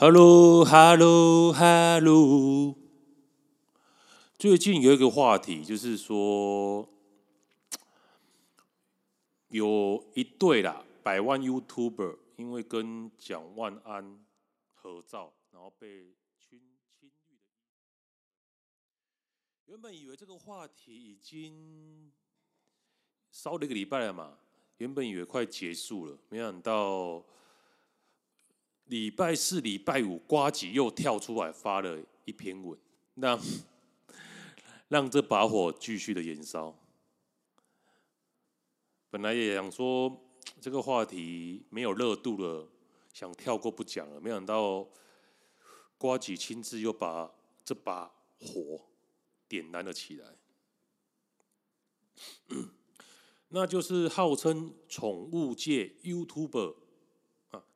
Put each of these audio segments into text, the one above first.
Hello，Hello，Hello。最近有一个话题，就是说，有一对啦，百万 YouTuber 因为跟蒋万安合照，然后被侵侵略的。原本以为这个话题已经烧了一个礼拜了嘛，原本以为快结束了，没想到。礼拜四、礼拜五，呱吉又跳出来发了一篇文，让 让这把火继续的燃烧。本来也想说这个话题没有热度了，想跳过不讲了，没想到呱吉亲自又把这把火点燃了起来。那就是号称宠物界 YouTuber。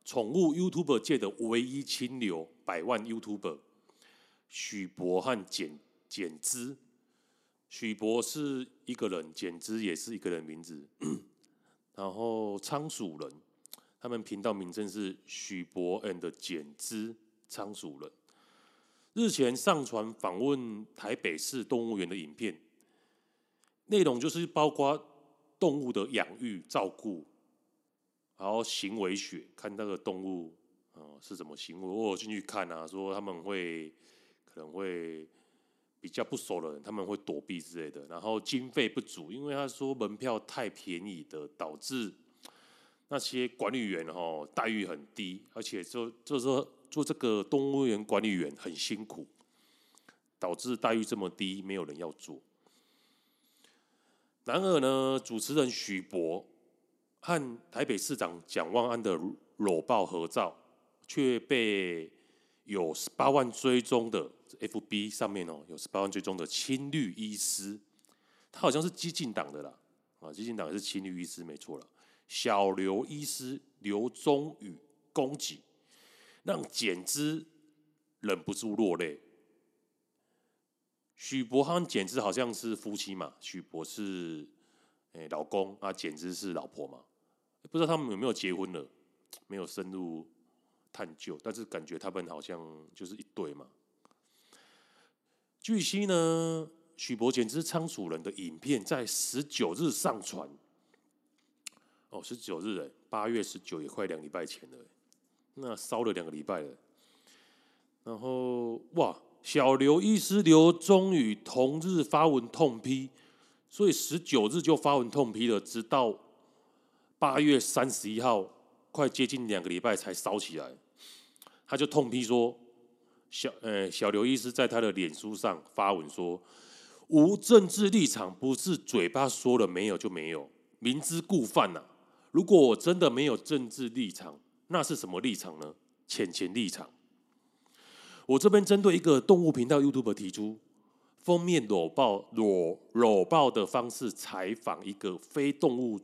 宠物 YouTuber 界的唯一清流，百万 YouTuber，许博和简简之。许博是一个人，简之也是一个人名字。然后仓鼠人，他们频道名称是许博 and 简之仓鼠人。日前上传访问台北市动物园的影片，内容就是包括动物的养育照顾。然后行为学，看那个动物，哦，是怎么行为。我进去看啊，说他们会可能会比较不熟的人，他们会躲避之类的。然后经费不足，因为他说门票太便宜的，导致那些管理员哦待遇很低，而且就就是说做这个动物园管理员很辛苦，导致待遇这么低，没有人要做。然而呢，主持人许博。和台北市长蒋万安的搂抱合照，却被有十八万追踪的 FB 上面哦，有十八万追踪的青绿医师，他好像是激进党的啦，啊，激进党也是青绿医师没错了。小刘医师刘宗宇攻击，让简之忍不住落泪。许博和简之好像是夫妻嘛，许博是诶老公啊，简之是老婆嘛。不知道他们有没有结婚了，没有深入探究，但是感觉他们好像就是一对嘛。据悉呢，许博简之仓鼠人的影片在十九日上传。哦，十九日哎，八月十九也快两礼拜前了，那烧了两个礼拜了。然后哇，小刘医师刘忠宇同日发文痛批，所以十九日就发文痛批了，直到。八月三十一号，快接近两个礼拜才烧起来，他就痛批说：“小呃小刘医师在他的脸书上发文说，无政治立场不是嘴巴说了没有就没有，明知故犯呐。如果我真的没有政治立场，那是什么立场呢？浅浅立场。我这边针对一个动物频道 YouTube 提出封面搂抱搂搂抱的方式采访一个非动物。”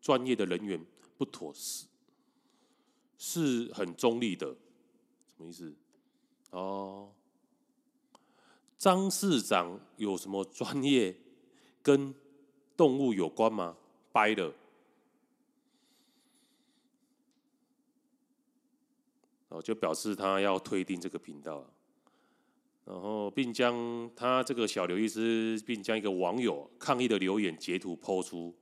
专业的人员不妥适，是很中立的，什么意思？哦，张市长有什么专业跟动物有关吗？掰了，哦，就表示他要退订这个频道，然后并将他这个小刘医师，并将一个网友抗议的留言截图抛出。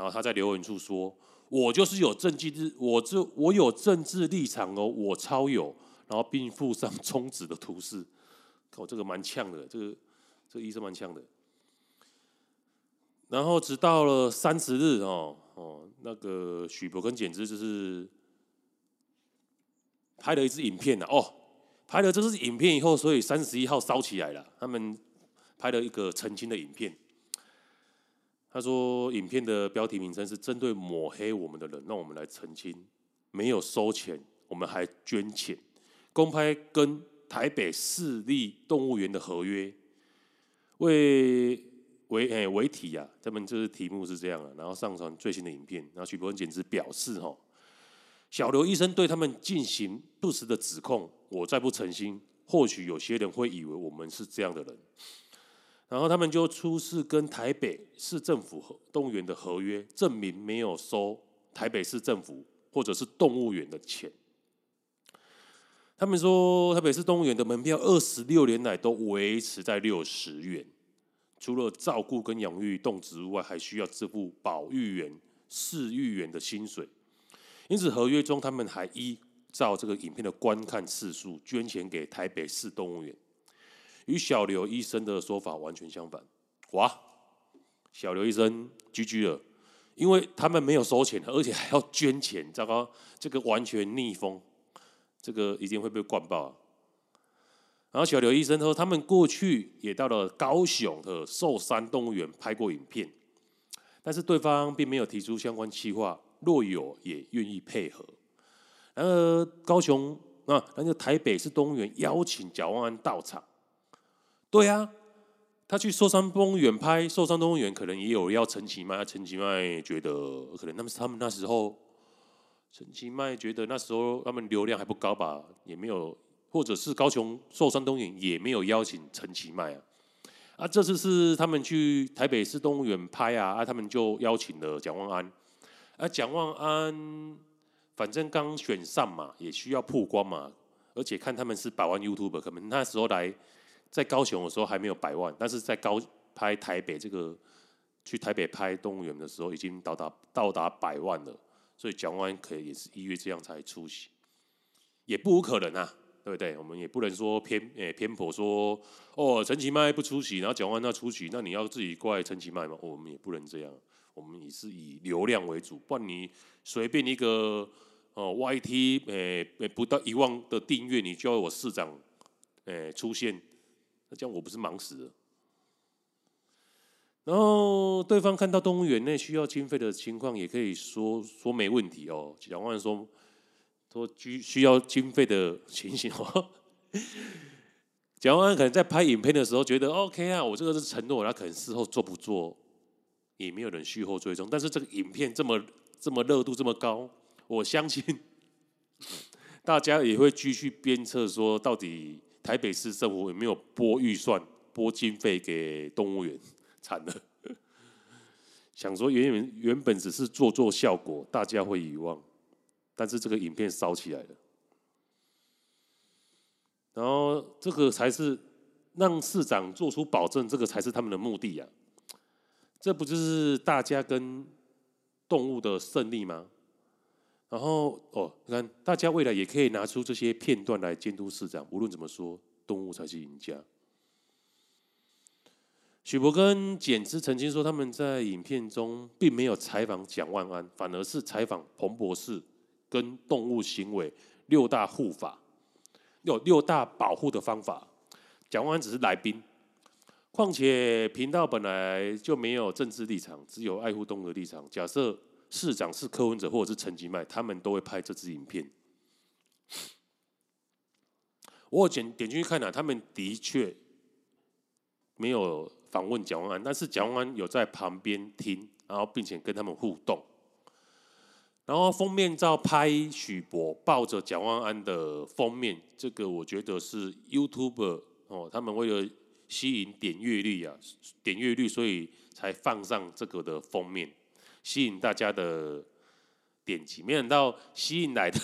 然后他在留言处说：“我就是有政治，我这我有政治立场哦，我超有。”然后并附上 中指的图示，哦，这个蛮呛的，这个这个医生蛮呛的。然后直到了三十日哦哦，那个许博根简直就是拍了一支影片了哦，拍了这支影片以后，所以三十一号烧起来了。他们拍了一个澄清的影片。他说：“影片的标题名称是针对抹黑我们的人，让我们来澄清，没有收钱，我们还捐钱，公开跟台北市立动物园的合约，为为诶为题啊，他们就是题目是这样啊，然后上传最新的影片，然后许博文简直表示哈，小刘医生对他们进行不实的指控，我再不澄清，或许有些人会以为我们是这样的人。”然后他们就出示跟台北市政府和动物园的合约，证明没有收台北市政府或者是动物园的钱。他们说台北市动物园的门票二十六年来都维持在六十元，除了照顾跟养育动植物外，还需要支付保育员、饲育员的薪水。因此合约中，他们还依照这个影片的观看次数捐钱给台北市动物园，与小刘医生的说法完全相反。哇，小刘医生 GG 了，因为他们没有收钱，而且还要捐钱，糟糕，这个完全逆风。这个一定会被灌爆。然后小刘医生说，他们过去也到了高雄的寿山动物园拍过影片，但是对方并没有提出相关计划，若有也愿意配合。然而高雄啊，那个台北市动物园邀请蒋万安到场，对啊，他去寿山动物园拍，寿山动物园可能也有要陈其迈，陈其迈觉得可能他们他们那时候。陈其迈觉得那时候他们流量还不高吧，也没有，或者是高雄寿山动物园也没有邀请陈其迈啊。啊，这次是他们去台北市动物园拍啊，啊，他们就邀请了蒋万安。啊，蒋万安反正刚选上嘛，也需要曝光嘛，而且看他们是百万 YouTube，可能那时候来在高雄的时候还没有百万，但是在高拍台北这个去台北拍动物园的时候，已经到达到达百万了。所以蒋万可也是因为这样才出席，也不无可能啊，对不对？我们也不能说偏诶、偏颇说哦，陈其迈不出席，然后蒋万他出席，那你要自己怪陈其迈吗？我们也不能这样，我们也是以流量为主，不然你随便一个哦 YT 诶、欸、不到一万的订阅，你就要我市长诶、出现，那这样我不是忙死了？然后对方看到动物园内需要经费的情况，也可以说说没问题哦。蒋万说说需需要经费的情形哦。蒋万可能在拍影片的时候觉得 OK 啊，我这个是承诺，他可能事后做不做也没有人续后追踪。但是这个影片这么这么热度这么高，我相信 大家也会继续鞭策说，到底台北市政府有没有拨预算拨经费给动物园？惨了，想说原原原本只是做做效果，大家会遗忘，但是这个影片烧起来了，然后这个才是让市长做出保证，这个才是他们的目的呀，这不就是大家跟动物的胜利吗？然后哦，你看大家未来也可以拿出这些片段来监督市长，无论怎么说，动物才是赢家。许博跟简之曾经说，他们在影片中并没有采访蒋万安，反而是采访彭博士跟动物行为六大护法，有六大保护的方法。蒋万安只是来宾，况且频道本来就没有政治立场，只有爱护动物的立场。假设市长是柯文哲或者是陈吉迈，他们都会拍这支影片。我点点进去看了，他们的确没有。访问蒋万安，但是蒋万安有在旁边听，然后并且跟他们互动。然后封面照拍许博抱着蒋万安的封面，这个我觉得是 YouTube 哦，他们为了吸引点阅率啊，点阅率，所以才放上这个的封面，吸引大家的点击。没想到吸引来的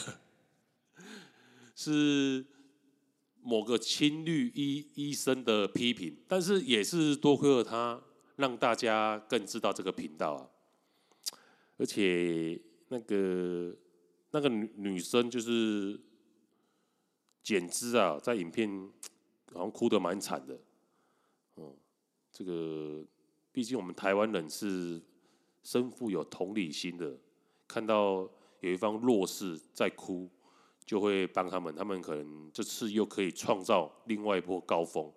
是。某个青绿医医生的批评，但是也是多亏了他，让大家更知道这个频道啊。而且那个那个女女生就是简之啊，在影片好像哭得蛮惨的。嗯，这个毕竟我们台湾人是身负有同理心的，看到有一方弱势在哭。就会帮他们，他们可能这次又可以创造另外一波高峰。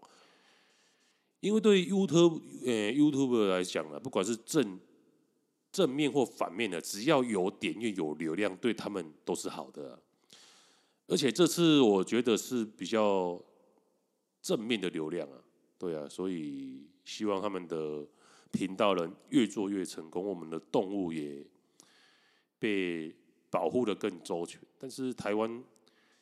因为对 YouTube 呃 YouTuber 来讲呢，不管是正正面或反面的，只要有点阅有流量，对他们都是好的。而且这次我觉得是比较正面的流量啊，对啊，所以希望他们的频道能越做越成功，我们的动物也被。保护得更周全，但是台湾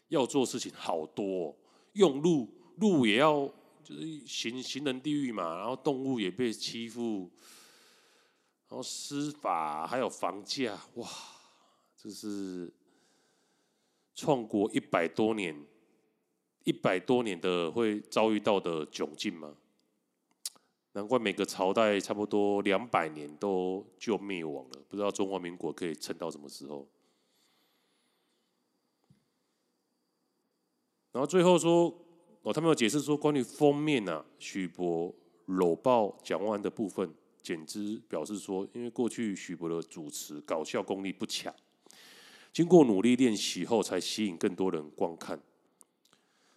要做事情好多，哦，用路路也要就是行行人地狱嘛，然后动物也被欺负，然后司法还有房价，哇，这是创国一百多年一百多年的会遭遇到的窘境吗？难怪每个朝代差不多两百年都就灭亡了，不知道中华民国可以撑到什么时候。然后最后说，哦，他们有解释说，关于封面呐、啊，许博搂抱蒋万的部分，简之表示说，因为过去许博的主持搞笑功力不强，经过努力练习后，才吸引更多人观看。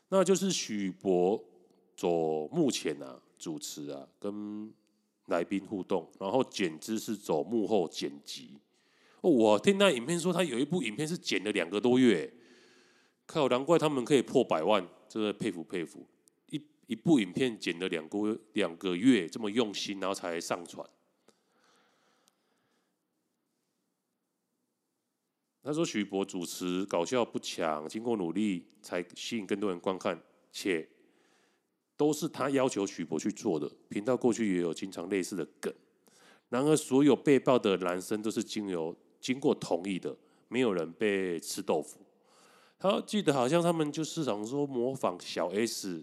那就是许博走目前啊，主持啊，跟来宾互动，然后简之是走幕后剪辑。哦，我听那影片说，他有一部影片是剪了两个多月，靠，难怪他们可以破百万，真的佩服佩服。一一部影片剪了两个两个月，这么用心，然后才上传。他说：“许博主持搞笑不强，经过努力才吸引更多人观看，且都是他要求许博去做的。频道过去也有经常类似的梗，然而所有被爆的男生都是经由经过同意的，没有人被吃豆腐。他记得好像他们就是想说模仿小 S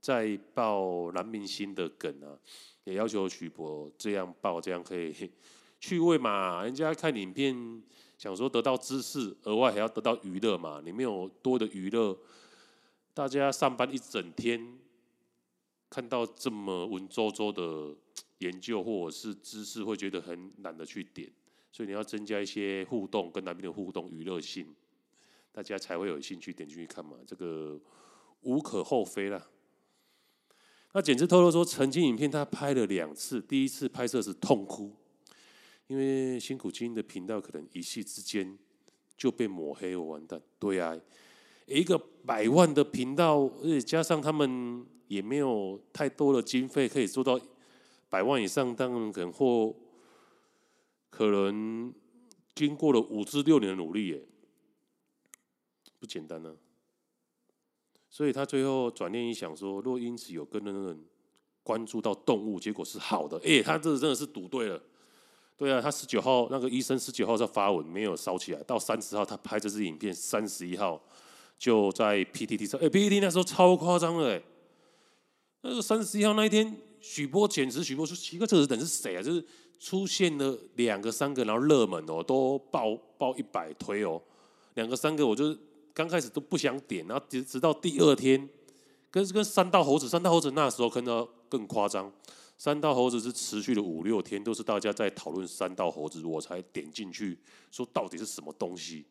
在爆男明星的梗啊，也要求许博这样爆，这样可以趣味嘛，人家看影片。”想说得到知识，额外还要得到娱乐嘛？你没有多的娱乐，大家上班一整天，看到这么文绉绉的研究或者是知识，会觉得很懒得去点。所以你要增加一些互动，跟来宾的互动娱乐性，大家才会有兴趣点进去看嘛。这个无可厚非啦。那简直透露说，曾经影片他拍了两次，第一次拍摄时痛哭。因为辛苦经营的频道可能一夕之间就被抹黑，我完蛋。对啊，一个百万的频道，而且加上他们也没有太多的经费可以做到百万以上，当然可能或可能经过了五至六年的努力，耶，不简单呢、啊。所以他最后转念一想说，若因此有更多人关注到动物，结果是好的，哎，他这真的是赌对了。对啊，他十九号那个医生十九号在发文，没有烧起来。到三十号他拍这支影片，三十一号就在 PTT 上。哎，PTT 那时候超夸张的哎。那个三十一号那一天，许伯简直许伯说奇怪，这个人是谁啊？就是出现了两个三个，然后热门哦，都爆爆一百推哦。两个三个，我就刚开始都不想点，然后直直到第二天，跟跟三道猴子，三道猴子那时候看到更夸张。三道猴子是持续了五六天，都是大家在讨论三道猴子，我才点进去说到底是什么东西。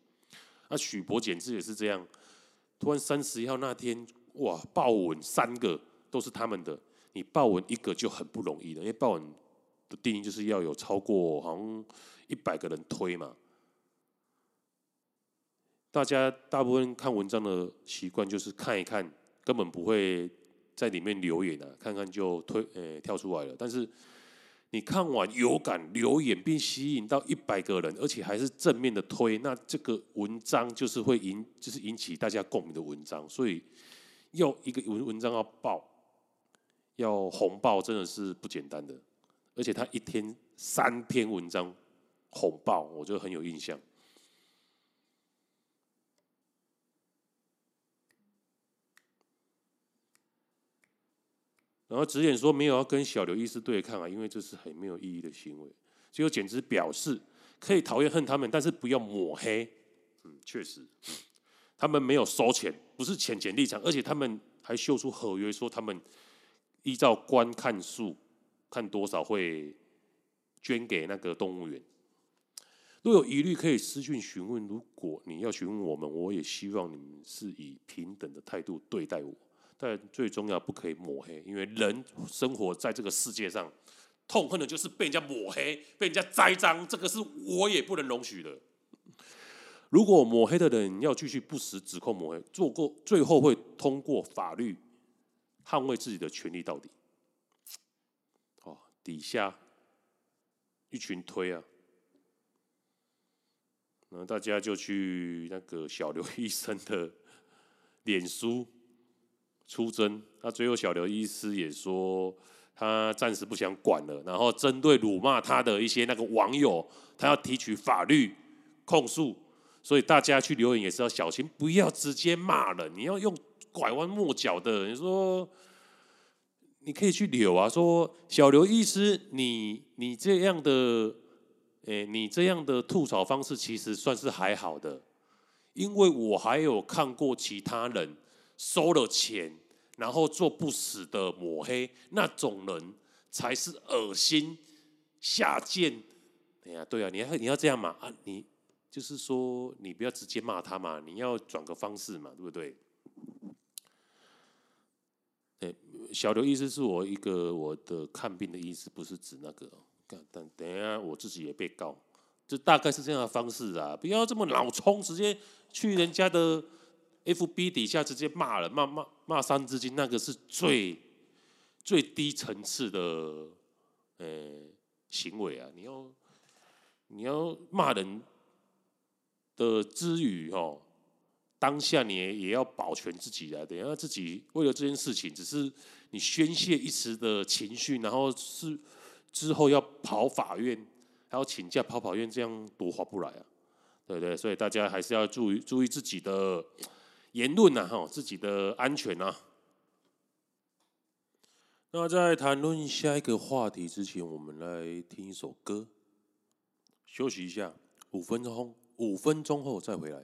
那许博简直也是这样，突然三十一号那天，哇，爆文三个都是他们的，你爆文一个就很不容易了，因为爆文的定义就是要有超过好像一百个人推嘛。大家大部分看文章的习惯就是看一看，根本不会。在里面留言啊，看看就推，呃、跳出来了。但是你看完有感留言，并吸引到一百个人，而且还是正面的推，那这个文章就是会引，就是引起大家共鸣的文章。所以要一个文文章要爆，要红爆，真的是不简单的。而且他一天三篇文章红爆，我觉得很有印象。然后直言说没有要跟小刘医师对抗啊，因为这是很没有意义的行为。结果简直表示可以讨厌恨他们，但是不要抹黑。嗯，确实，他们没有收钱，不是浅浅立场，而且他们还秀出合约，说他们依照观看数看多少会捐给那个动物园。若有疑虑，可以私讯询问。如果你要询问我们，我也希望你们是以平等的态度对待我。但最重要不可以抹黑，因为人生活在这个世界上，痛恨的就是被人家抹黑、被人家栽赃，这个是我也不能容许的。如果抹黑的人要继续不实指控抹黑，做过最后会通过法律捍卫自己的权利到底。哦，底下一群推啊，那大家就去那个小刘 医生的脸书。出征，那最后小刘医师也说，他暂时不想管了。然后针对辱骂他的一些那个网友，他要提取法律控诉。所以大家去留言也是要小心，不要直接骂人，你要用拐弯抹角的。你说，你可以去留啊，说小刘医师，你你这样的，哎，你这样的吐槽方式其实算是还好的，因为我还有看过其他人收了钱，然后做不死的抹黑，那种人才是恶心下贱。哎呀，对啊，你要你要这样嘛啊，你就是说你不要直接骂他嘛，你要转个方式嘛，对不对？哎，小刘意思是我一个我的看病的意思，不是指那个。但等一下我自己也被告，就大概是这样的方式啊，不要这么脑冲，直接去人家的 FB 底下直接骂了，骂骂骂三字经，那个是最最低层次的呃行为啊，你要。你要骂人的之余，哦，当下你也要保全自己啊。等下自己为了这件事情，只是你宣泄一时的情绪，然后是之后要跑法院，还要请假跑法院，这样多划不来啊，对不对？所以大家还是要注意注意自己的言论呐，哈，自己的安全啊。那在谈论下一个话题之前，我们来听一首歌。休息一下，五分钟，五分钟后再回来。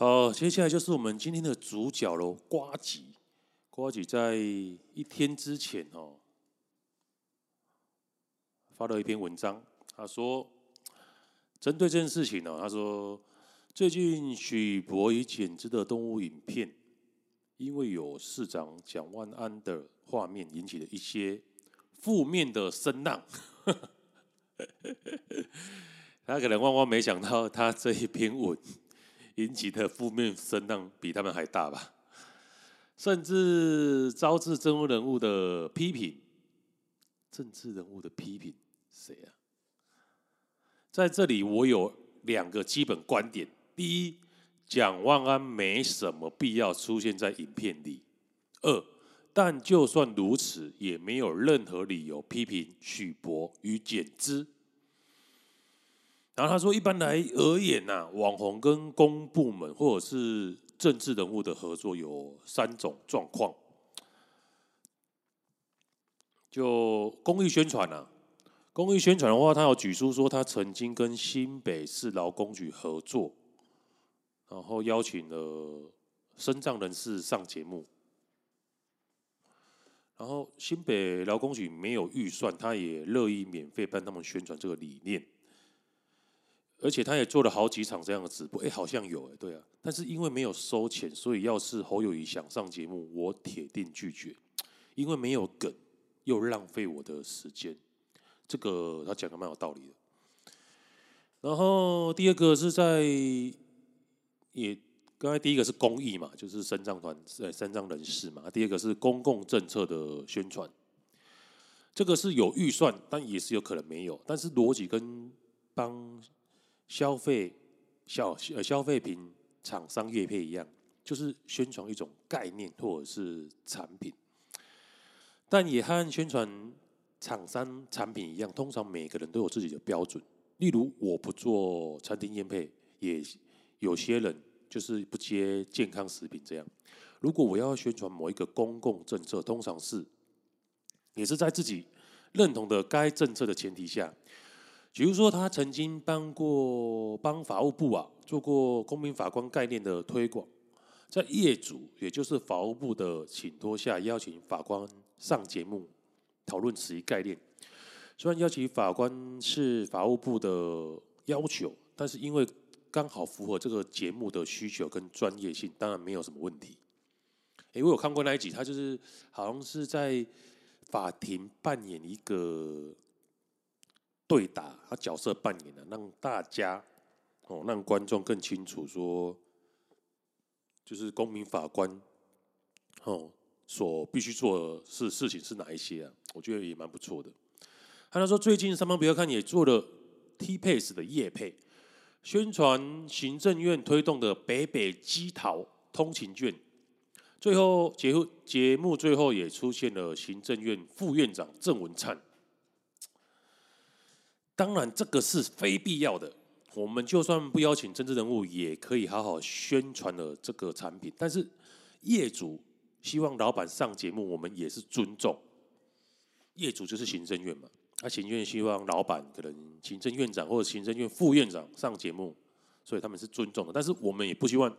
好，接下来就是我们今天的主角喽，瓜吉。瓜吉在一天之前哦，发了一篇文章，他说，针对这件事情呢，他说，最近许博与简之的动物影片，因为有市长蒋万安的画面，引起了一些负面的声浪。他可能万万没想到，他这一篇文。引起的负面声浪比他们还大吧？甚至招致政治人物的批评。政治人物的批评，谁啊？在这里，我有两个基本观点：第一，蒋万安没什么必要出现在影片里；二，但就算如此，也没有任何理由批评许博与简之。然后他说：“一般来而言呐、啊，网红跟公部门或者是政治人物的合作有三种状况。就公益宣传啊，公益宣传的话，他有举出说他曾经跟新北市劳工局合作，然后邀请了身障人士上节目。然后新北劳工局没有预算，他也乐意免费帮他们宣传这个理念。”而且他也做了好几场这样的直播，哎，好像有哎，对啊。但是因为没有收钱，所以要是侯友谊想上节目，我铁定拒绝，因为没有梗，又浪费我的时间。这个他讲的蛮有道理的。然后第二个是在，也刚才第一个是公益嘛，就是身障团呃身障人士嘛。第二个是公共政策的宣传，这个是有预算，但也是有可能没有。但是逻辑跟帮。消费消呃消费品厂商业配一样，就是宣传一种概念或者是产品，但也和宣传厂商产品一样，通常每个人都有自己的标准。例如，我不做餐厅业配，也有些人就是不接健康食品这样。如果我要宣传某一个公共政策，通常是也是在自己认同的该政策的前提下。比如说，他曾经帮过帮法务部啊做过公民法官概念的推广，在业主也就是法务部的请托下，邀请法官上节目讨论此一概念。虽然邀请法官是法务部的要求，但是因为刚好符合这个节目的需求跟专业性，当然没有什么问题。诶，我看过那一集，他就是好像是在法庭扮演一个。对打，他角色扮演的，让大家哦，让观众更清楚说，就是公民法官哦所必须做的是事情是哪一些啊？我觉得也蛮不错的。他说最近上班不要看也做了 T-Pace 的业配，宣传行政院推动的北北基桃通勤券。最后节目节目最后也出现了行政院副院长郑文灿。当然，这个是非必要的。我们就算不邀请政治人物，也可以好好宣传了这个产品。但是业主希望老板上节目，我们也是尊重。业主就是行政院嘛，那行政院希望老板可能行政院长或者行政院副院长上节目，所以他们是尊重的。但是我们也不希望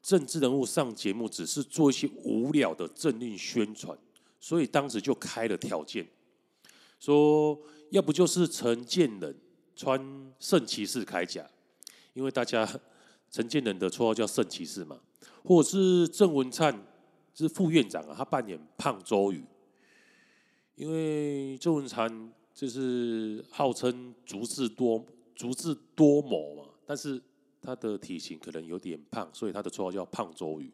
政治人物上节目只是做一些无聊的政令宣传，所以当时就开了条件，说。要不就是陈建仁穿圣骑士铠甲，因为大家陈建仁的绰号叫圣骑士嘛，或者是郑文灿是副院长啊，他扮演胖周瑜，因为郑文灿就是号称足智多足智多谋嘛，但是他的体型可能有点胖，所以他的绰号叫胖周瑜。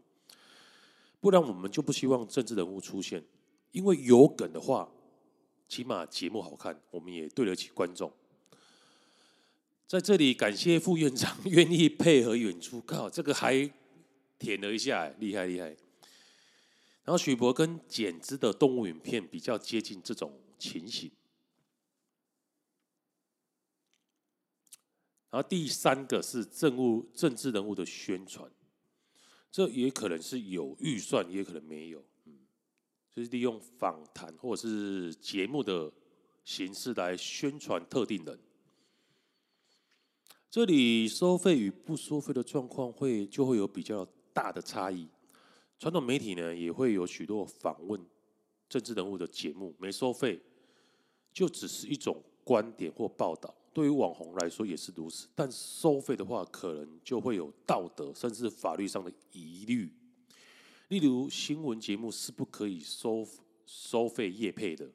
不然我们就不希望政治人物出现，因为有梗的话。起码节目好看，我们也对得起观众。在这里感谢副院长愿意配合演出，靠，这个还舔了一下，厉害厉害。然后许博跟简之的动物影片比较接近这种情形。然后第三个是政务政治人物的宣传，这也可能是有预算，也可能没有。就是利用访谈或者是节目的形式来宣传特定人，这里收费与不收费的状况会就会有比较大的差异。传统媒体呢，也会有许多访问政治人物的节目，没收费，就只是一种观点或报道。对于网红来说也是如此，但收费的话，可能就会有道德甚至法律上的疑虑。例如，新闻节目是不可以收收费业配的。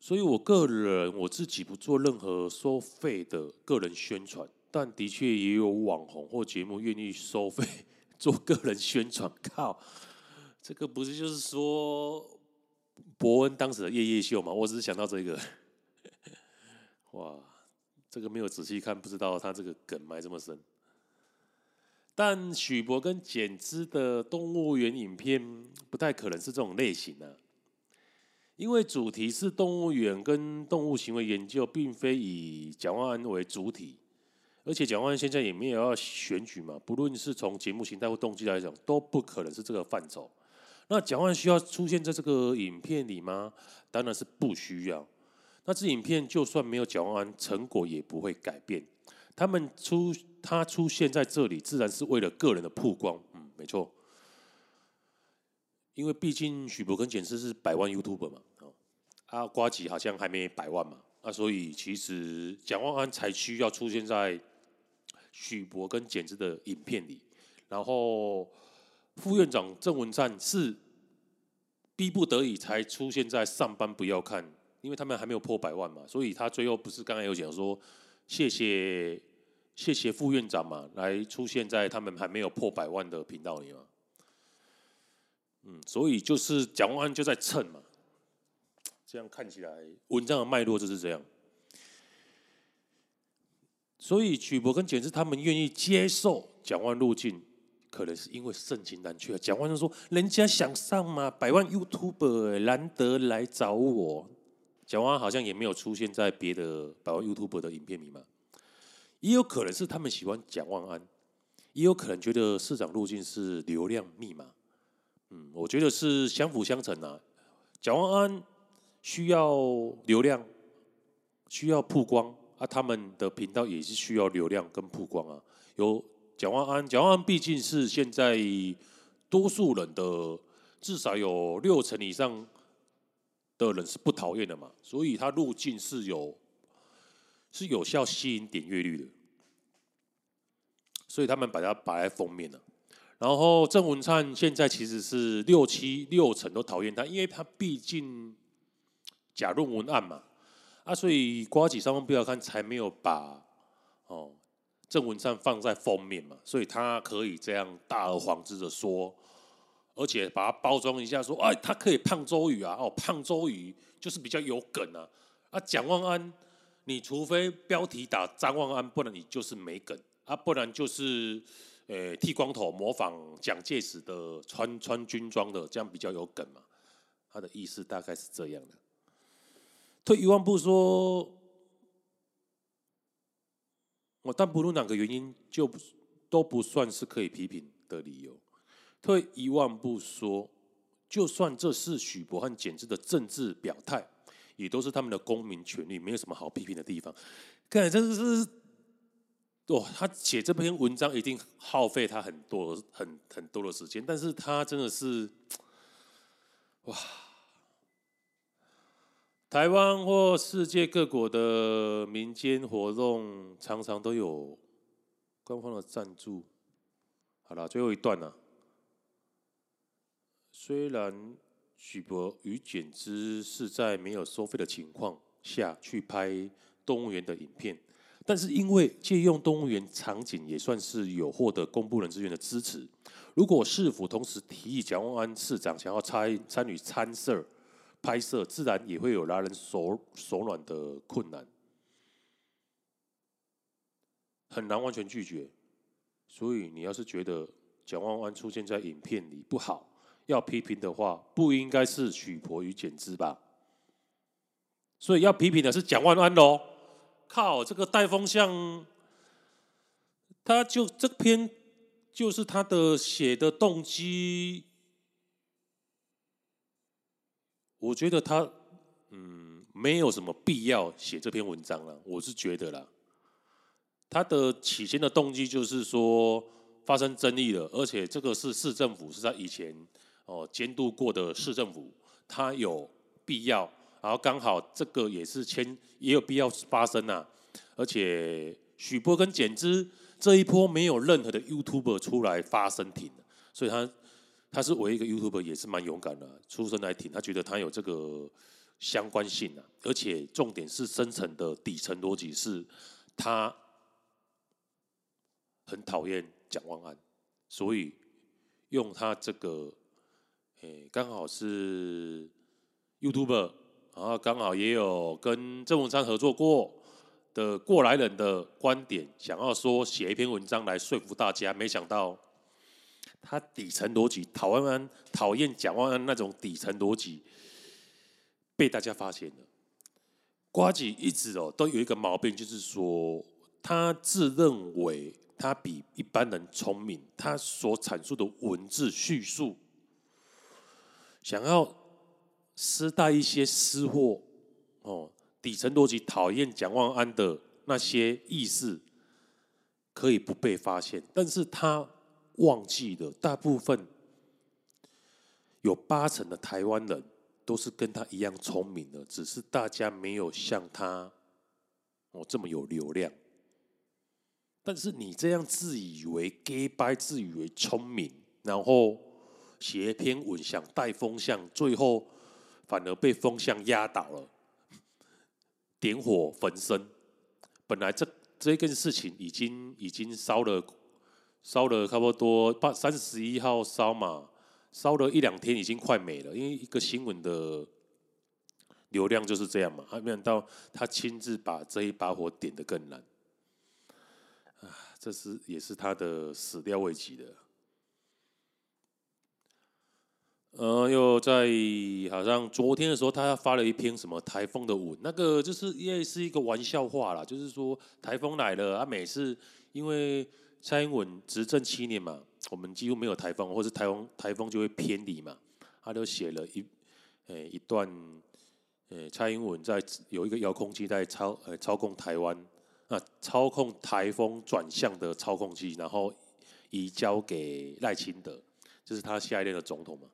所以我个人我自己不做任何收费的个人宣传，但的确也有网红或节目愿意收费做个人宣传。靠，这个不是就是说伯恩当时的夜夜秀吗？我只是想到这个。哇，这个没有仔细看，不知道他这个梗埋这么深。但许博跟简之的动物园影片不太可能是这种类型的，因为主题是动物园跟动物行为研究，并非以蒋万安为主体。而且蒋万安现在也没有要选举嘛，不论是从节目形态或动机来讲，都不可能是这个范畴。那蒋万安需要出现在这个影片里吗？当然是不需要。那这影片就算没有蒋万安，成果也不会改变。他们出他出现在这里，自然是为了个人的曝光。嗯，没错。因为毕竟许博跟简之是百万 YouTuber 嘛，啊，呱吉好像还没百万嘛，那所以其实蒋万安才需要出现在许博跟简之的影片里。然后副院长郑文灿是逼不得已才出现在上班不要看。因为他们还没有破百万嘛，所以他最后不是刚才有讲说，谢谢谢谢副院长嘛，来出现在他们还没有破百万的频道里嘛。嗯，所以就是蒋万安就在蹭嘛，这样看起来文章的脉络就是这样。所以曲博跟简之他们愿意接受蒋万入境，可能是因为盛情难却。蒋万就说，人家想上嘛，百万 YouTube 难得来找我。蒋万好像也没有出现在别的百万 YouTube 的影片里嘛，也有可能是他们喜欢蒋万安，也有可能觉得市长路径是流量密码。嗯，我觉得是相辅相成啊。蒋万安需要流量，需要曝光啊，他们的频道也是需要流量跟曝光啊。有蒋万安，蒋万安毕竟是现在多数人的至少有六成以上。的人是不讨厌的嘛，所以他路径是有是有效吸引点阅率的，所以他们把它摆在封面了。然后郑文灿现在其实是六七六成都讨厌他，因为他毕竟假论文案嘛，啊，所以呱吉上方不要看才没有把哦郑文灿放在封面嘛，所以他可以这样大而皇之的说。而且把它包装一下，说：“哎，他可以胖周瑜啊！哦，胖周瑜就是比较有梗啊！啊，蒋万安，你除非标题打张万安，不然你就是没梗啊，不然就是呃剃光头模仿蒋介石的穿穿军装的，这样比较有梗嘛。他的意思大概是这样的。退一万步说，我但不论哪个原因，就不都不算是可以批评的理由。”退一万步说，就算这是许博和简直的政治表态，也都是他们的公民权利，没有什么好批评的地方。看，这是哦，他写这篇文章一定耗费他很多很很多的时间，但是他真的是哇，台湾或世界各国的民间活动常常都有官方的赞助。好了，最后一段了。虽然许博与简之是在没有收费的情况下去拍动物园的影片，但是因为借用动物园场景也算是有获得公部人资源的支持。如果市府同时提议蒋万安市长想要参参与参事拍摄，自然也会有拿人手手软的困难，很难完全拒绝。所以你要是觉得蒋万安出现在影片里不好，要批评的话，不应该是许婆与简之吧？所以要批评的是蒋万安喽！靠，这个带风向，他就这篇就是他的写的动机。我觉得他嗯没有什么必要写这篇文章了，我是觉得啦。他的起先的动机就是说发生争议了，而且这个是市政府是在以前哦监督过的市政府，他有必要，然后刚好这个也是签也有必要发生啊，而且许波跟简之这一波没有任何的 YouTuber 出来发声挺，所以他他是唯一一个 YouTuber 也是蛮勇敢的，出声来挺，他觉得他有这个相关性啊，而且重点是深层的底层逻辑是他。很讨厌蒋万安，所以用他这个，诶，刚好是 YouTuber，然后刚好也有跟郑文山合作过的过来人的观点，想要说写一篇文章来说服大家，没想到他底层逻辑，讨厌讨厌蒋万安那种底层逻辑被大家发现了。瓜吉一直哦都有一个毛病，就是说他自认为。他比一般人聪明，他所阐述的文字叙述，想要私带一些私货哦，底层逻辑讨厌蒋万安的那些意思，可以不被发现，但是他忘记了，大部分有八成的台湾人都是跟他一样聪明的，只是大家没有像他哦这么有流量。但是你这样自以为 gay 掰，自以为聪明，然后写一篇文想带风向，最后反而被风向压倒了，点火焚身。本来这这件事情已经已经烧了烧了差不多八三十一号烧嘛，烧了一两天已经快没了，因为一个新闻的流量就是这样嘛。还没想到他亲自把这一把火点得更燃。这是也是他的始料未及的，呃，又在好像昨天的时候，他发了一篇什么台风的文，那个就是也是一个玩笑话啦，就是说台风来了啊，每次因为蔡英文执政七年嘛，我们几乎没有台风，或是台风台风就会偏离嘛，他就写了一诶一段，诶蔡英文在有一个遥控器在操呃操控台湾。啊操控台风转向的操控器，然后移交给赖清德，就是他下一任的总统嘛。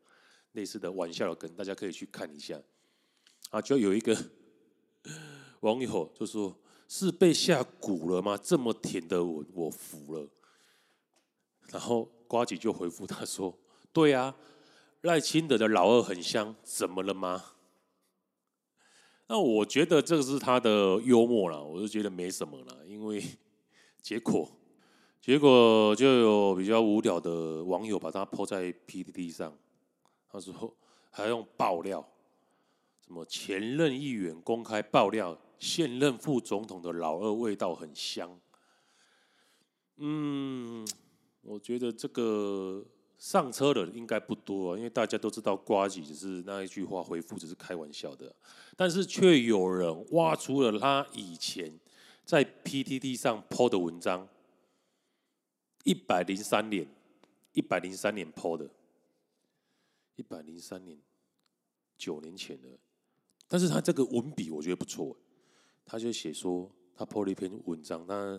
类似的玩笑的梗，大家可以去看一下。啊，就有一个 网友就说：“是被下蛊了吗？这么甜的我，我服了。”然后瓜姐就回复他说：“对啊，赖清德的老二很香，怎么了吗？”那我觉得这个是他的幽默了，我就觉得没什么了，因为结果结果就有比较无聊的网友把他抛在 PPT 上，他说还用爆料，什么前任议员公开爆料现任副总统的老二味道很香，嗯，我觉得这个。上车的应该不多，因为大家都知道瓜吉只是那一句话回复，只是开玩笑的。但是却有人挖出了他以前在 PTT 上 PO 的文章，一百零三年，一百零三年 PO 的，一百零三年，九年前的。但是他这个文笔我觉得不错，他就写说他 PO 了一篇文章，那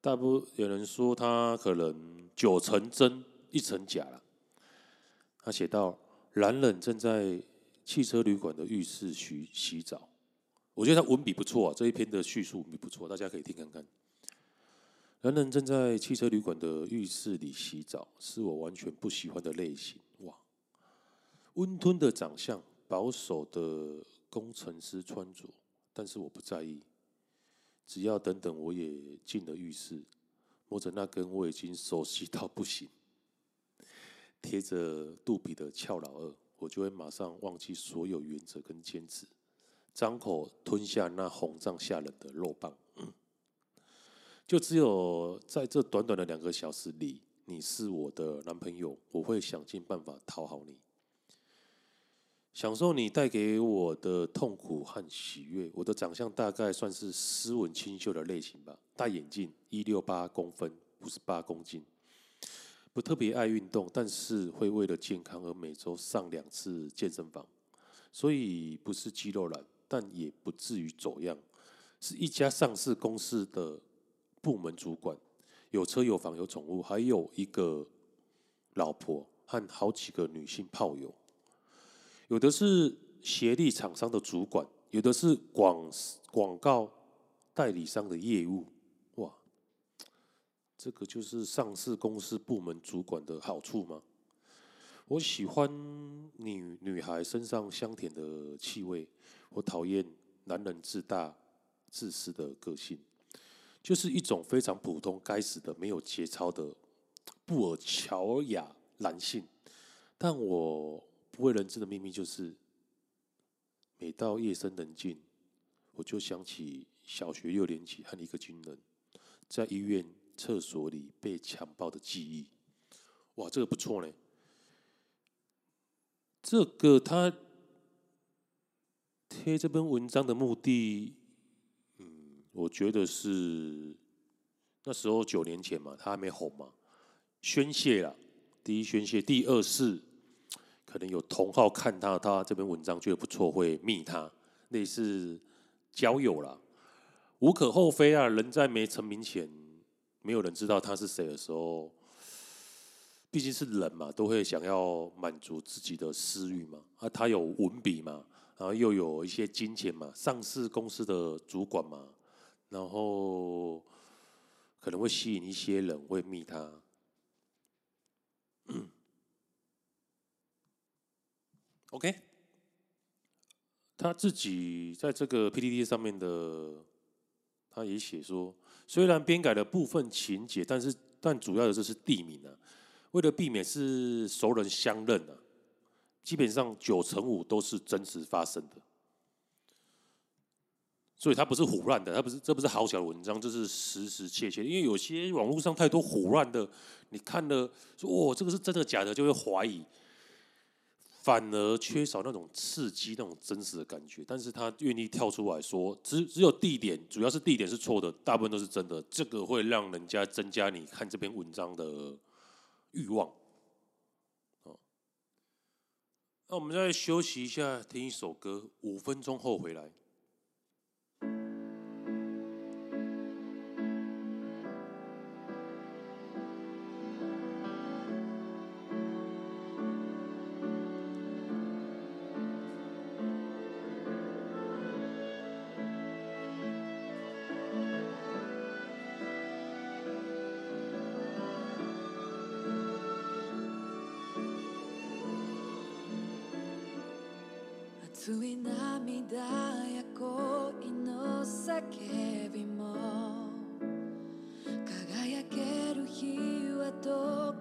大部有人说他可能九成真。一成假了。他写到：男人正在汽车旅馆的浴室洗洗澡。我觉得他文笔不错啊，这一篇的叙述文笔不错，大家可以听看看。男人正在汽车旅馆的浴室里洗澡，是我完全不喜欢的类型。温吞的长相，保守的工程师穿着，但是我不在意，只要等等我也进了浴室，摸着那根我已经熟悉到不行。贴着肚皮的俏老二，我就会马上忘记所有原则跟坚持，张口吞下那红胀吓人的肉棒。就只有在这短短的两个小时里，你是我的男朋友，我会想尽办法讨好你，享受你带给我的痛苦和喜悦。我的长相大概算是斯文清秀的类型吧，戴眼镜，一六八公分，五十八公斤。不特别爱运动，但是会为了健康而每周上两次健身房，所以不是肌肉男，但也不至于走样，是一家上市公司的部门主管，有车有房有宠物，还有一个老婆和好几个女性炮友。有的是协力厂商的主管，有的是广广告代理商的业务。哇，这个就是上市公司部门主管的好处吗？我喜欢女女孩身上香甜的气味，我讨厌男人自大自私的个性，就是一种非常普通、该死的、没有节操的布尔乔亚男性。但我不为人知的秘密就是，每到夜深人静，我就想起小学六年级和一个军人在医院厕所里被强暴的记忆。哇，这个不错呢。这个他贴这篇文章的目的，嗯，我觉得是那时候九年前嘛，他还没红嘛，宣泄了。第一宣泄，第二是可能有同好看他，他这篇文章觉得不错，会密他，类似交友啦，无可厚非啊。人在没成名前，没有人知道他是谁的时候。毕竟是人嘛，都会想要满足自己的私欲嘛。啊，他有文笔嘛，然后又有一些金钱嘛，上市公司的主管嘛，然后可能会吸引一些人会密他。，OK，他自己在这个 PPT 上面的，他也写说，虽然编改了部分情节，但是但主要的就是地名啊。为了避免是熟人相认啊，基本上九成五都是真实发生的，所以它不是胡乱的，它不是这不是好小的文章，这是实实切切。因为有些网络上太多胡乱的，你看了说哦，这个是真的假的，就会怀疑，反而缺少那种刺激、那种真实的感觉。但是他愿意跳出来说，只只有地点，主要是地点是错的，大部分都是真的，这个会让人家增加你看这篇文章的。欲望，哦，那我们再休息一下，听一首歌，五分钟后回来。つい涙や恋の叫びも輝ける日はどこ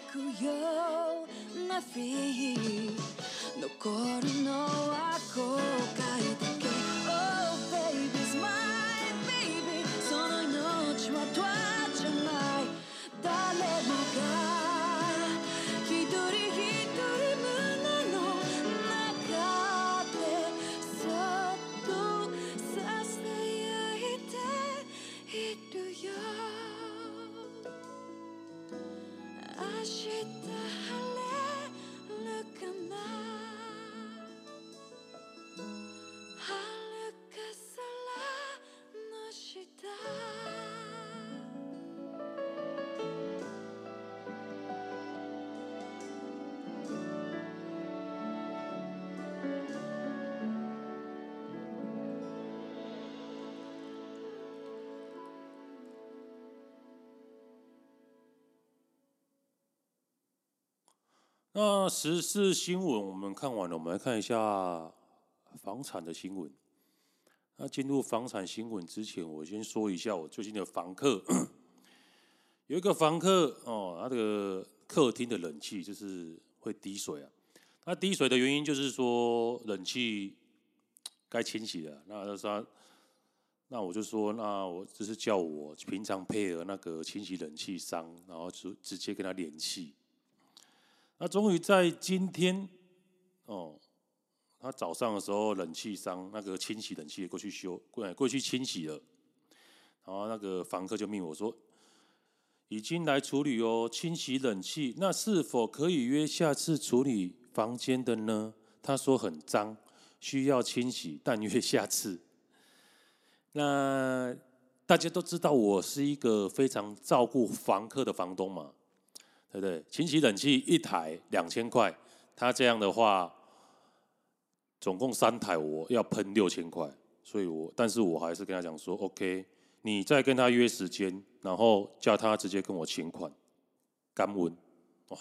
くようなフィー残るの那时事新闻我们看完了，我们来看一下房产的新闻。那进入房产新闻之前，我先说一下我最近的房客。有一个房客哦，他的客厅的冷气就是会滴水啊。那滴水的原因就是说冷气该清洗了。那他说，那我就说，那我就是叫我平常配合那个清洗冷气商，然后就直接跟他联系。那终于在今天，哦，他早上的时候，冷气商那个清洗冷气过去修，过过去清洗了，然后那个房客就命我说，已经来处理哦，清洗冷气，那是否可以约下次处理房间的呢？他说很脏，需要清洗，但约下次。那大家都知道我是一个非常照顾房客的房东嘛。对不对？清洗冷气一台两千块，他这样的话，总共三台，我要喷六千块，所以我，但是我还是跟他讲说，OK，你再跟他约时间，然后叫他直接跟我请款，干温，哇，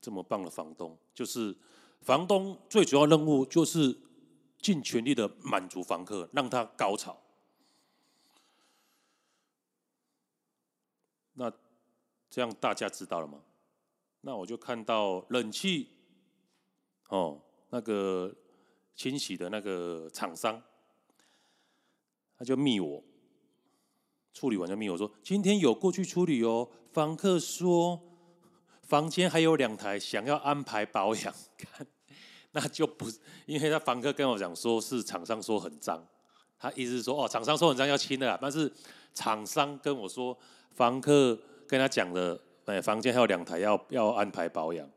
这么棒的房东，就是房东最主要任务就是尽全力的满足房客，让他高潮。那这样大家知道了吗？那我就看到冷气，哦，那个清洗的那个厂商，他就密我，处理完就密我说，今天有过去处理哦。房客说，房间还有两台，想要安排保养，看，那就不，因为他房客跟我讲说是厂商说很脏，他意思是说哦，厂商说很脏要清的啦，但是厂商跟我说，房客跟他讲的。哎，房间还有两台要要安排保养，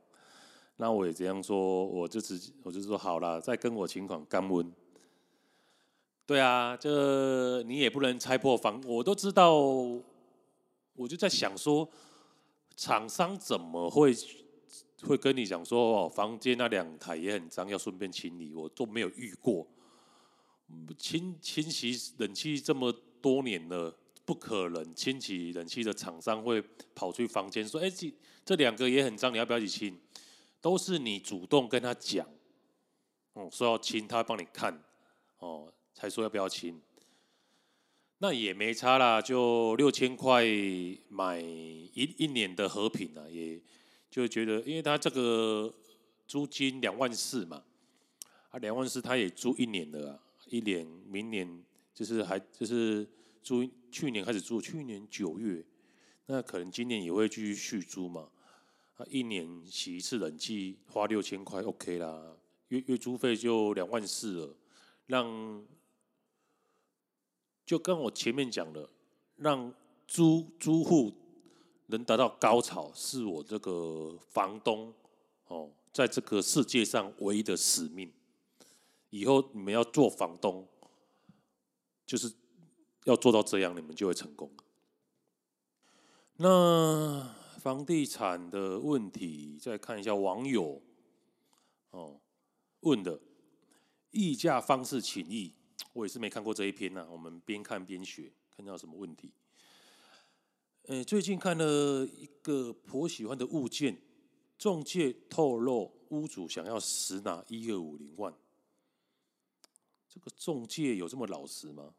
那我也这样说，我就直接我就说好了，再跟我请款干温。对啊，这你也不能拆破房，我都知道，我就在想说，厂商怎么会会跟你讲说哦，房间那两台也很脏，要顺便清理，我都没有遇过。清清洗冷气这么多年了。不可能，清洗冷气的厂商会跑去房间说：“哎，这这两个也很脏，你要不要一起清？”都是你主动跟他讲，哦，说要清，他帮你看，哦，才说要不要清。那也没差啦，就六千块买一一年的和平啊，也就觉得，因为他这个租金两万四嘛，啊两万四他也租一年的啊，一年明年就是还就是租去年开始租，去年九月，那可能今年也会继续续租嘛，啊一年洗一次冷气花六千块 OK 啦，月月租费就两万四了，让。就跟我前面讲的，让租租户能达到高潮，是我这个房东哦，在这个世界上唯一的使命。以后你们要做房东，就是要做到这样，你们就会成功。那房地产的问题，再看一下网友哦问的议价方式请益。我也是没看过这一篇呐、啊，我们边看边学，看到什么问题？呃，最近看了一个颇喜欢的物件，中介透露屋主想要实拿一二五零万，这个中介有这么老实吗？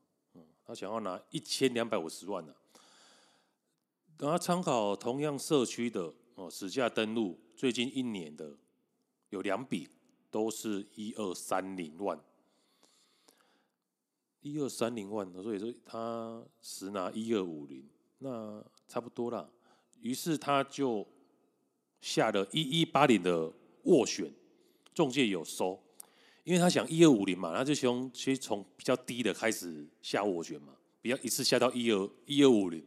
他想要拿一千两百五十万呢、啊。等他参考同样社区的哦，实价登录最近一年的有两笔，都是一二三零万。一二三零万，所以说他实拿一二五零，那差不多啦。于是他就下了一一八零的斡旋，中介有收，因为他想一二五零嘛，他就从其实从比较低的开始下斡旋嘛，比较一次下到一二一二五零，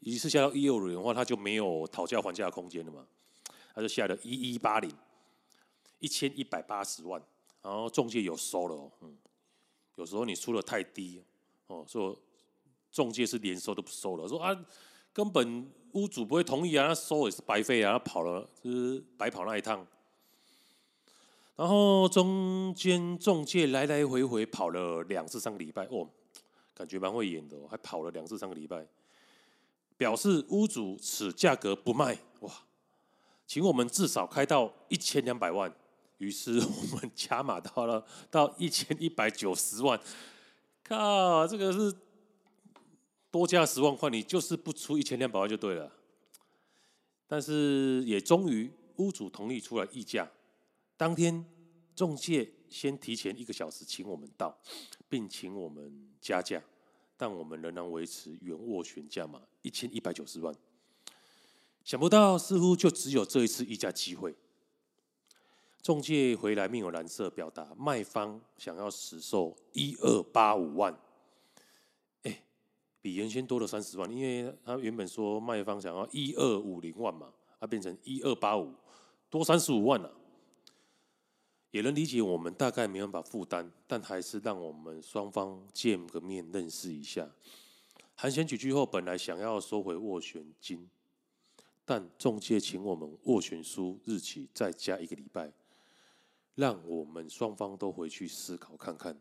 一次下到一二五零的话，他就没有讨价还价的空间了嘛，他就下了一一八零，一千一百八十万，然后中介有收了哦，嗯。有时候你出的太低，哦，说中介是连收都不收了，说啊，根本屋主不会同意啊，那收也是白费啊，他跑了就是白跑那一趟。然后中间中介来来回回跑了两至三个礼拜，哦，感觉蛮会演的哦，还跑了两至三个礼拜，表示屋主此价格不卖，哇，请我们至少开到一千两百万。于是我们加码到了到一千一百九十万，靠，这个是多加十万块，你就是不出一千两百万就对了。但是也终于屋主同意出来议价，当天中介先提前一个小时请我们到，并请我们加价，但我们仍然维持原斡旋价码一千一百九十万。想不到似乎就只有这一次议价机会。中介回来面有蓝色，表达卖方想要实售一二八五万，哎，比原先多了三十万，因为他原本说卖方想要一二五零万嘛，他变成一二八五，多三十五万了。也能理解我们大概没办法负担，但还是让我们双方见个面认识一下。寒暄几句后，本来想要收回斡旋金，但中介请我们斡旋书日期再加一个礼拜。让我们双方都回去思考看看。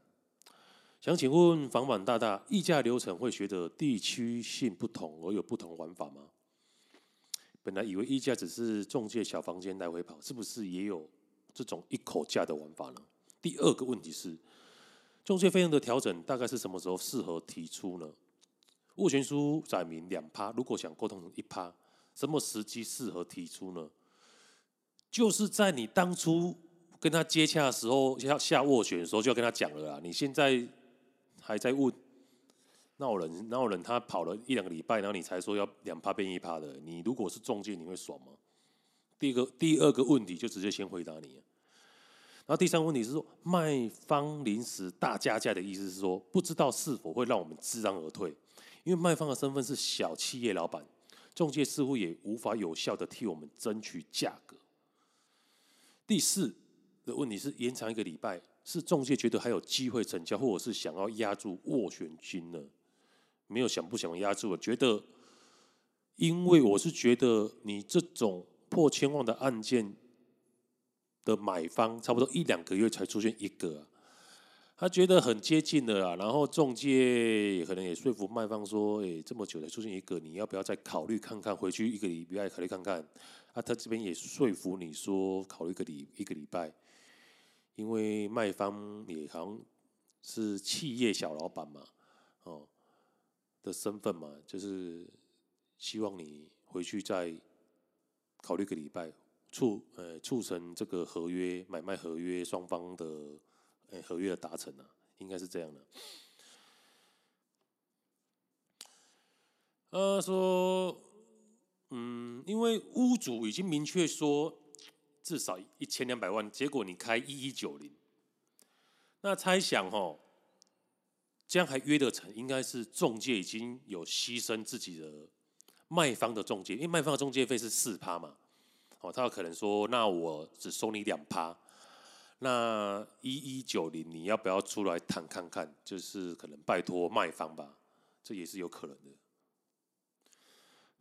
想请问房管大大，议价流程会随着地区性不同而有不同玩法吗？本来以为议价只是中介小房间来回跑，是不是也有这种一口价的玩法呢？第二个问题是，中介费用的调整大概是什么时候适合提出呢？斡旋书载明两趴，如果想沟通成一趴，什么时机适合提出呢？就是在你当初。跟他接洽的时候，要下斡旋的时候，就要跟他讲了啦。你现在还在问，闹人闹人，他跑了一两个礼拜，然后你才说要两趴变一趴的。你如果是中介，你会爽吗？第一个、第二个问题就直接先回答你。然后第三个问题是说，卖方临时大加价的意思是说，不知道是否会让我们知难而退，因为卖方的身份是小企业老板，中介似乎也无法有效的替我们争取价格。第四。的问题是延长一个礼拜，是中介觉得还有机会成交，或者是想要压住斡旋金呢？没有想不想压住？我觉得，因为我是觉得你这种破千万的案件的买方，差不多一两个月才出现一个，他觉得很接近了啦。然后中介可能也说服卖方说：“哎，这么久才出现一个，你要不要再考虑看看？回去一个礼拜考虑看看。”啊，他这边也说服你说考虑一个礼一个礼拜。因为卖方也好像是企业小老板嘛，哦，的身份嘛，就是希望你回去再考虑个礼拜，促呃促成这个合约买卖合约双方的呃合约的达成啊，应该是这样的。呃，说，嗯，因为屋主已经明确说至少一千两百万，结果你开一一九零，那猜想哦。这样还约得成，应该是中介已经有牺牲自己的卖方的中介，因为卖方的中介费是四趴嘛，哦，他有可能说，那我只收你两趴，那一一九零你要不要出来谈看看？就是可能拜托卖方吧，这也是有可能的。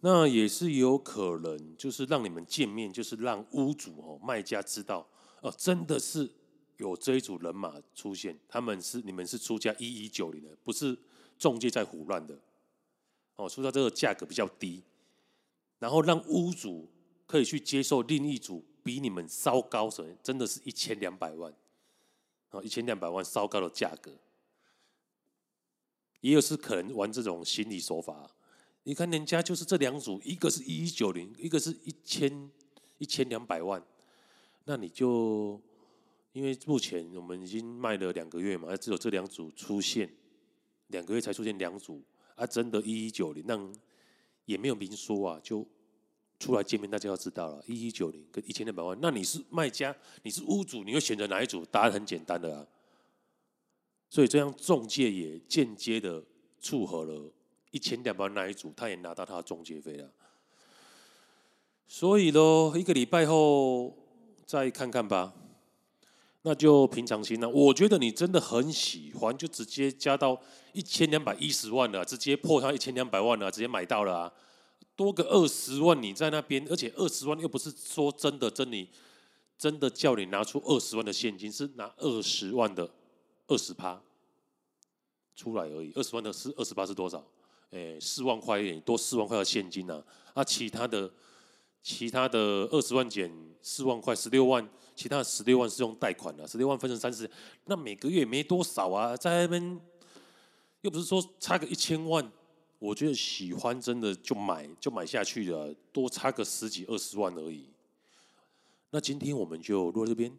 那也是有可能，就是让你们见面，就是让屋主哦卖家知道，哦，真的是。有这一组人马出现，他们是你们是出价一一九零的，不是中介在胡乱的。哦，出到这个价格比较低，然后让屋主可以去接受另一组比你们稍高所以，真的是一千两百万，哦，一千两百万稍高的价格，也有是可能玩这种心理手法。你看人家就是这两组，一个是一一九零，一个是一千一千两百万，那你就。因为目前我们已经卖了两个月嘛，只有这两组出现，两个月才出现两组，啊，真的一一九零，那也没有明说啊，就出来见面，大家要知道了，一一九零跟一千两百万，那你是卖家，你是屋主，你会选择哪一组？答案很简单的啊，所以这样中介也间接的撮合了一千两百万那一组，他也拿到他的中介费了，所以咯，一个礼拜后再看看吧。那就平常心了。我觉得你真的很喜欢，就直接加到一千两百一十万了，直接破他一千两百万了，直接买到了啊！多个二十万你在那边，而且二十万又不是说真的，真你真的叫你拿出二十万的现金，是拿二十万的二十趴出来而已。二十万的是二十趴是多少？诶，四万块多四万块的现金啊！啊，其他的其他的二十万减四万块，十六万。其他十六万是用贷款的，十六万分成三十，那每个月也没多少啊，在那边又不是说差个一千万，我觉得喜欢真的就买就买下去了，多差个十几二十万而已。那今天我们就录到这边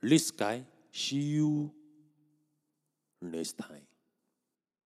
，This guy see you next time。